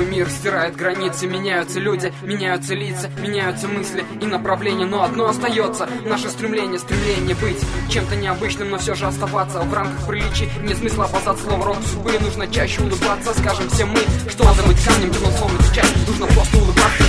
Изменчивый мир стирает границы. Меняются люди, меняются лица Меняются мысли и направления Но одно остается. Наше стремление, стремление быть Чем-то необычным, но все же оставаться В рамках приличий. Нет смысла опасаться слова род судьбы Нужно чаще улыбаться. Скажем все мы, что надо быть камнем Безусловно, кричать Нужно просто улыбаться,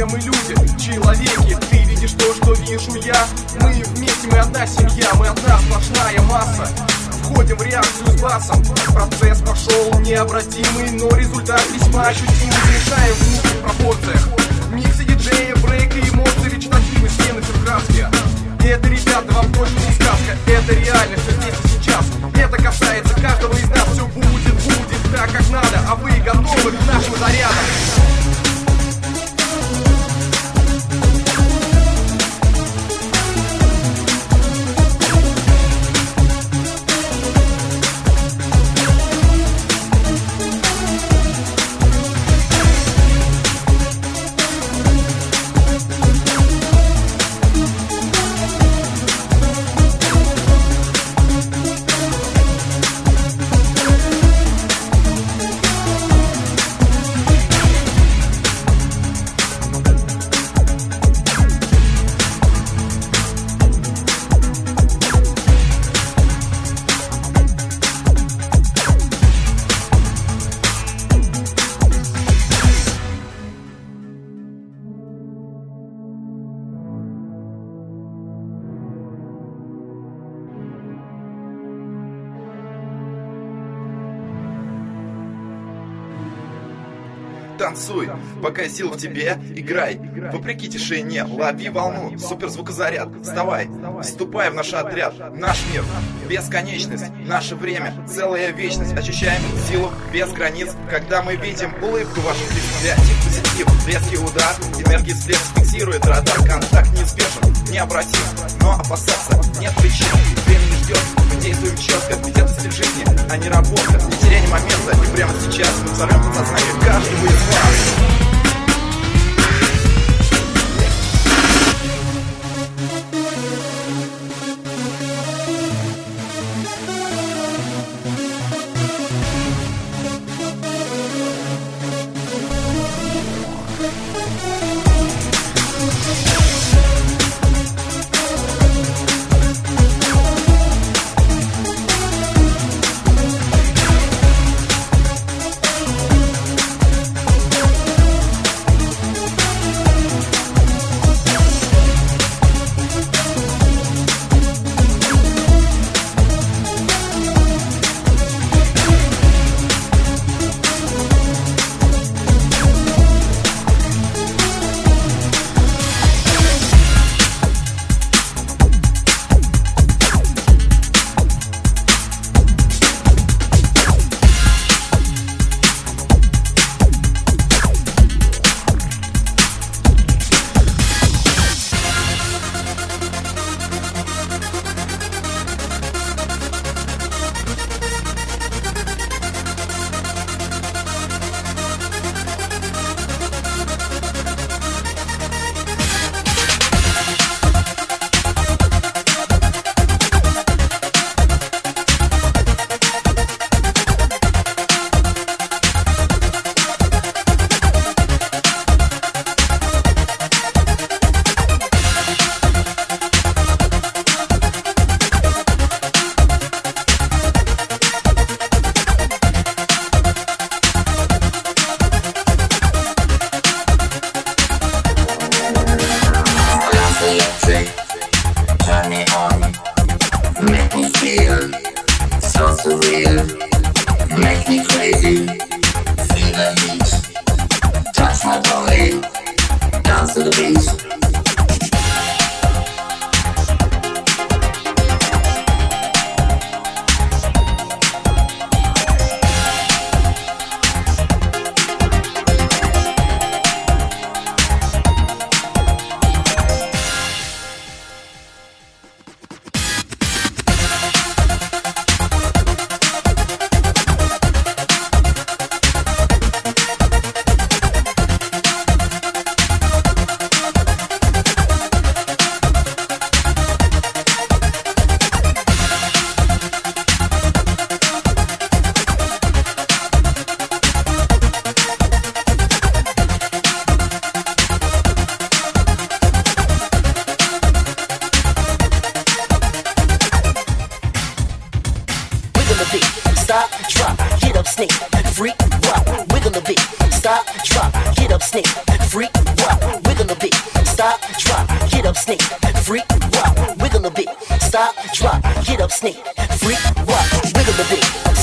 все мы люди, человеки. Ты видишь то, что вижу я? Мы вместе, мы одна семья, мы одна сплошная масса. Входим в реакцию с басом. Процесс пошел необратимый, но результат весьма ощутимый. Замешаем в нужных пропорциях Миксы диджея, брейк и эмоции, речитативы, в краске это, ребята, вам точно не сказка. Это реальность, все здесь и сейчас. Это касается каждого из нас. Все будет, будет так, как надо. А вы готовы к нашим зарядам? Пока сил в тебе, играй. Вопреки тишине, лови волну, суперзвукозаряд. Вставай, вступай в наш отряд, наш мир, бесконечность, наше время, целая вечность. Ощущаем силу без границ, когда мы видим улыбку ваших лиц. Креатив, позитив, резкий удар, энергии след фиксирует радар. Контакт неизбежен, необратим, но опасаться нет причин. Время не ждет, мы действуем четко, ведь это стиль жизни, а не работа. Не теряй момента, и прямо сейчас мы взорвем подсознание каждого из вас.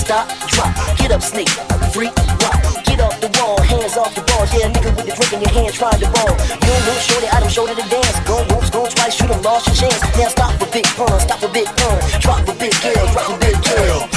Stop, drop, get up, snake, freak, rock, get off the wall, hands off the ball, yeah, nigga with the drink in your hand, trying to ball. You don't want shorty, I don't show to the dance. Go once, go twice, shoot 'em, lost your chance. Now stop a big pun, stop a big pun, drop a big girl, drop a big girl.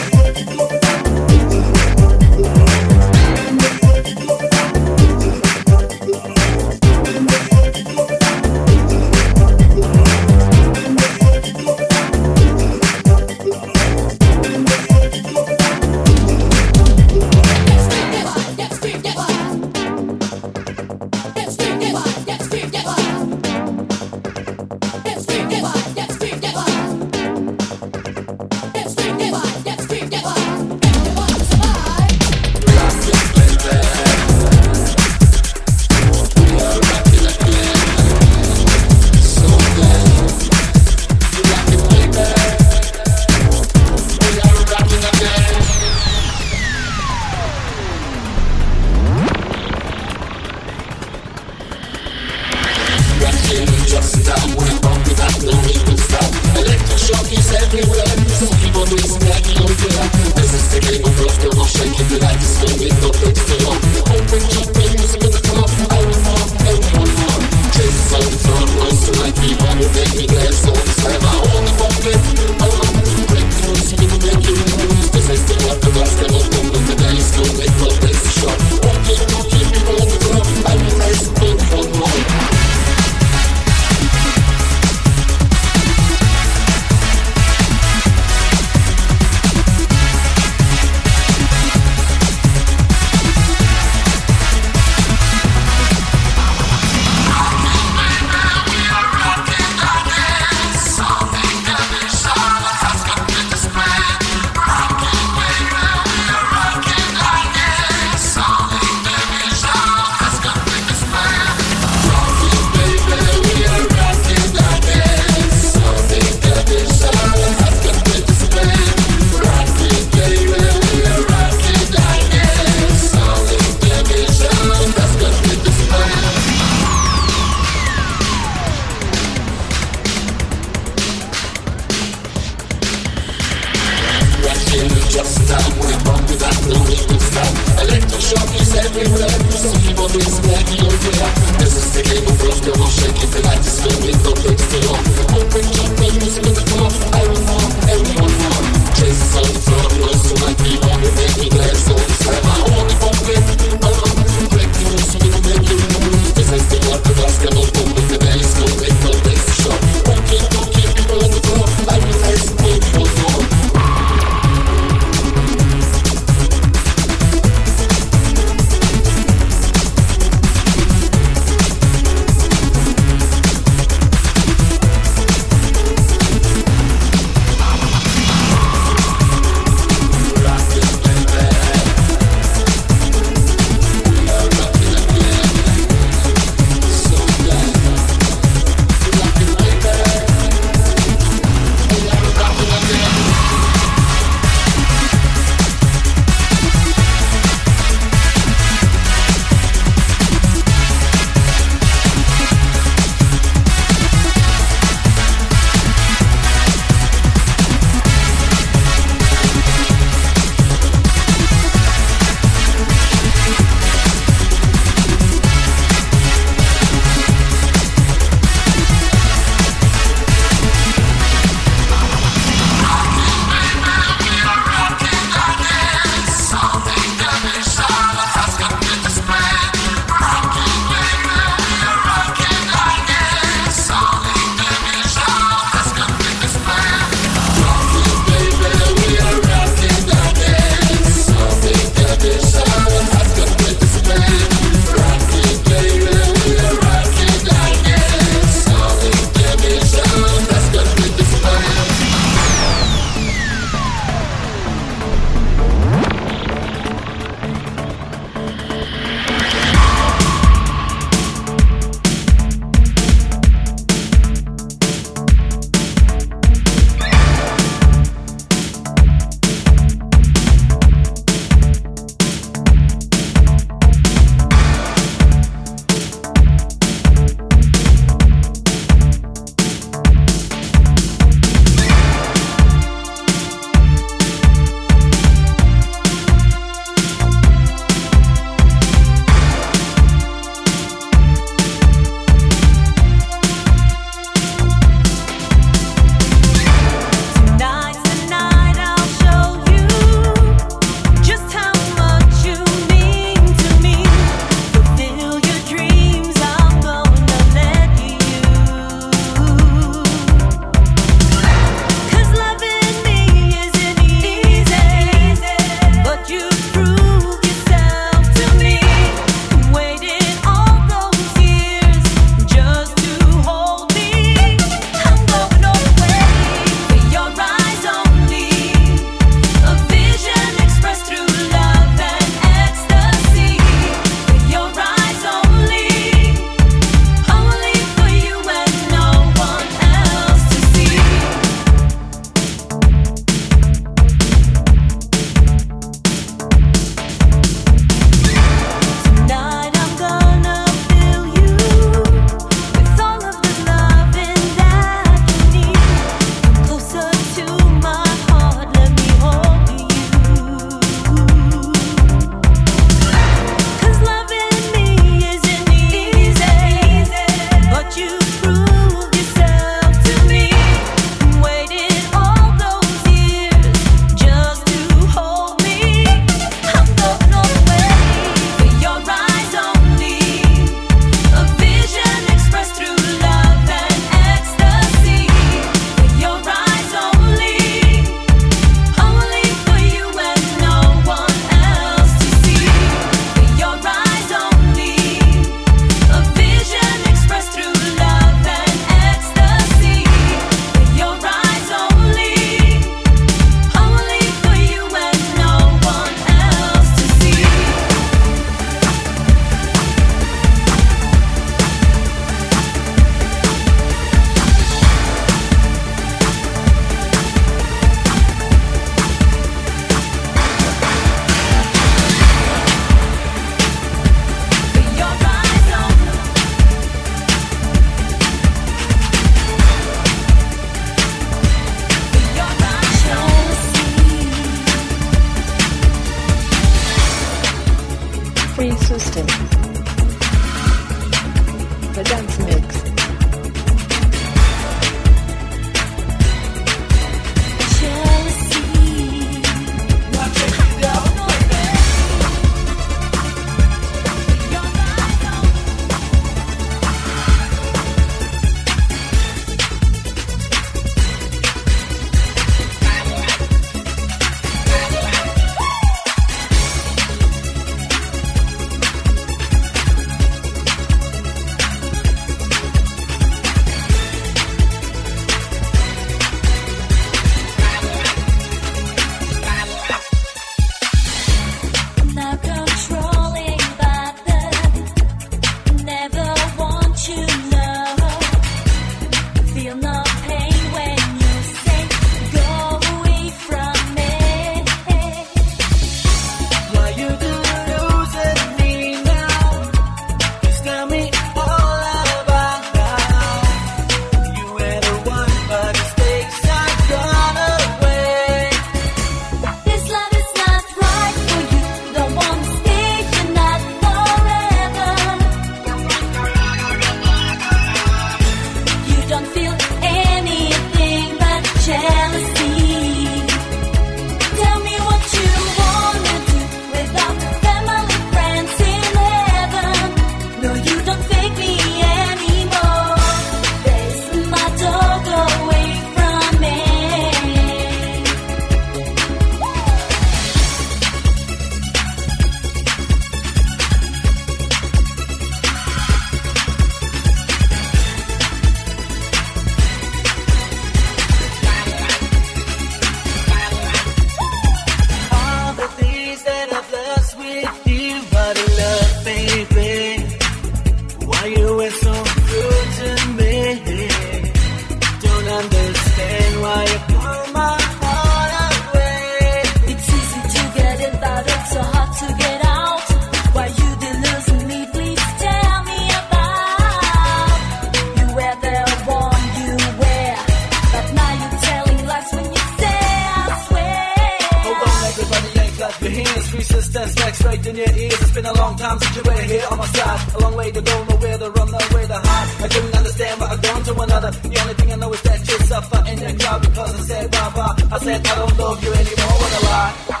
The only thing I know is that you suffer in the cloud because I said bye bye. I said I don't love you anymore. What a lie.